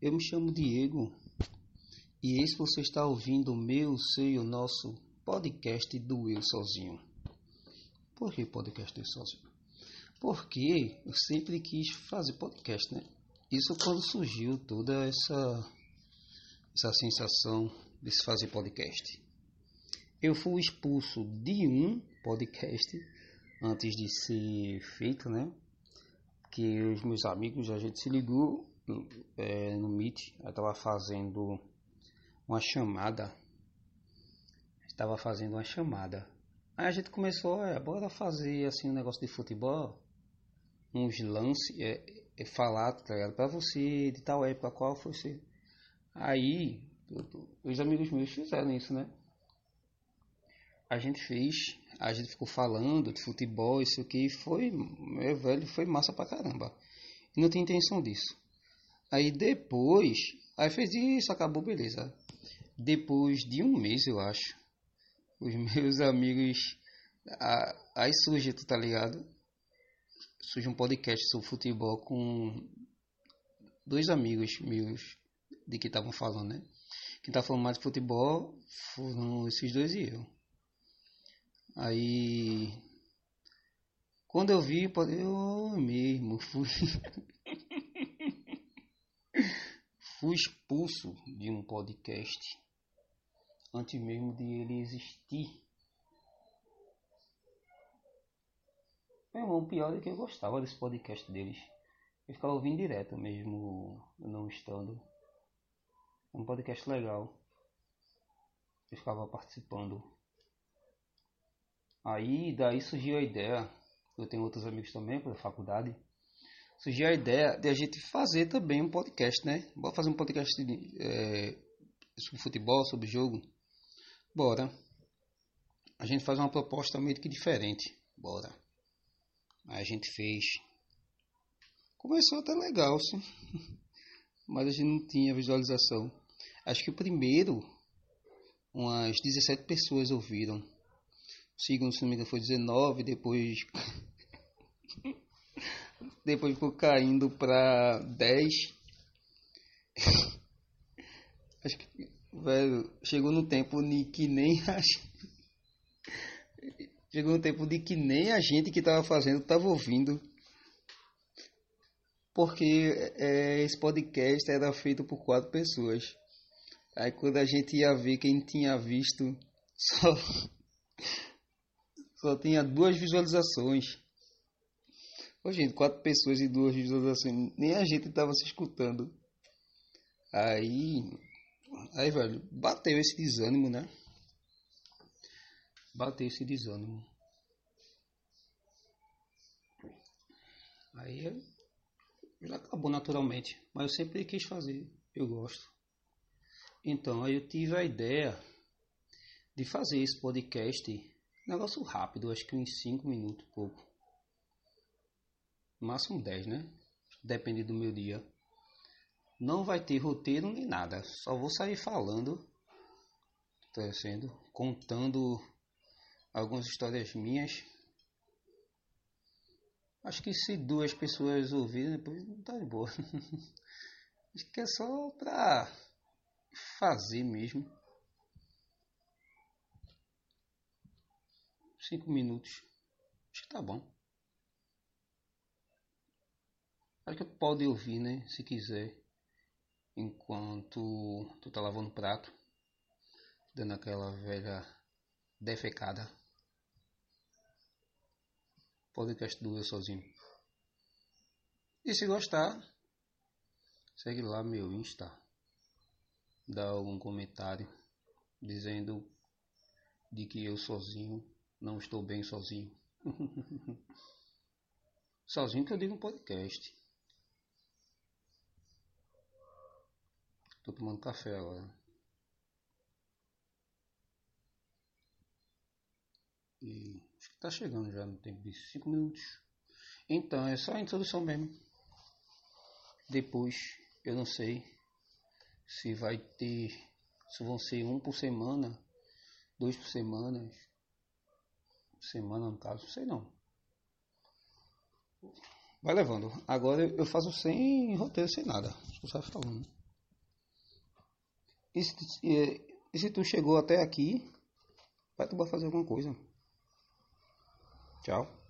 Eu me chamo Diego e esse você está ouvindo o meu, seu e o nosso podcast do Eu Sozinho. Por que podcast Eu Sozinho? Porque eu sempre quis fazer podcast, né? Isso quando surgiu toda essa, essa sensação de se fazer podcast. Eu fui expulso de um podcast antes de ser feito, né? Que os meus amigos, a gente se ligou é, no Meet, eu estava fazendo uma chamada. Estava fazendo uma chamada. Aí a gente começou, é, bora fazer assim um negócio de futebol, uns lances, é, é falar, tá ligado? Pra você, de tal época, qual foi você. Aí, os amigos meus fizeram isso, né? A gente fez, a gente ficou falando de futebol, isso aqui, foi, meu velho, foi massa pra caramba. Não tinha intenção disso. Aí depois, aí fez isso, acabou, beleza. Depois de um mês, eu acho, os meus amigos, aí surge, tu tá ligado? Surge um podcast sobre futebol com dois amigos meus de que estavam falando, né? Quem tá falando mais de futebol foram esses dois e eu. Aí, quando eu vi, eu mesmo fui fui expulso de um podcast antes mesmo de ele existir. Meu irmão, o pior é que eu gostava desse podcast deles. Eu ficava ouvindo direto mesmo, não estando. É um podcast legal. Eu ficava participando. Aí daí surgiu a ideia. Eu tenho outros amigos também pela faculdade surgiu a ideia de a gente fazer também um podcast, né? Bora fazer um podcast de, é, sobre futebol, sobre jogo. Bora. A gente faz uma proposta meio que diferente. Bora. Aí a gente fez. Começou até legal, sim. Mas a gente não tinha visualização. Acho que o primeiro, umas 17 pessoas ouviram. Segundo, se não me engano, foi 19. Depois. depois ficou caindo para 10. Acho que, velho, chegou no tempo de que nem a Chegou no tempo de que nem a gente que estava fazendo estava ouvindo. Porque é, esse podcast era feito por quatro pessoas. Aí quando a gente ia ver quem tinha visto, só, só tinha duas visualizações. Ô, gente, quatro pessoas e duas visualizações. Nem a gente tava se escutando. Aí. Aí, velho, bateu esse desânimo, né? Bateu esse desânimo. Aí já acabou naturalmente. Mas eu sempre quis fazer. Eu gosto. Então, aí eu tive a ideia de fazer esse podcast. Negócio rápido, acho que uns 5 minutos, pouco máximo 10, né? Depende do meu dia. Não vai ter roteiro nem nada, só vou sair falando, tecendo, contando algumas histórias minhas. Acho que se duas pessoas ouvirem, depois não tá de boa. Acho que é só pra fazer mesmo. Cinco minutos. Acho que tá bom. Acho que pode ouvir, né? Se quiser. Enquanto tu tá lavando o prato. Dando aquela velha defecada. Podcast do Eu Sozinho. E se gostar, segue lá meu Insta. Dá algum comentário dizendo de que eu sozinho não estou bem sozinho. sozinho que eu digo no podcast. Tô tomando café agora. E acho que tá chegando já no tempo de 5 minutos. Então, é só a introdução mesmo. Depois, eu não sei se vai ter. Se vão ser um por semana, dois por semana semana no caso, sei não. Vai levando. Agora eu faço sem roteiro, sem nada. Tu sai falando. E se, e, e se tu chegou até aqui, vai tu vai fazer alguma coisa. Tchau.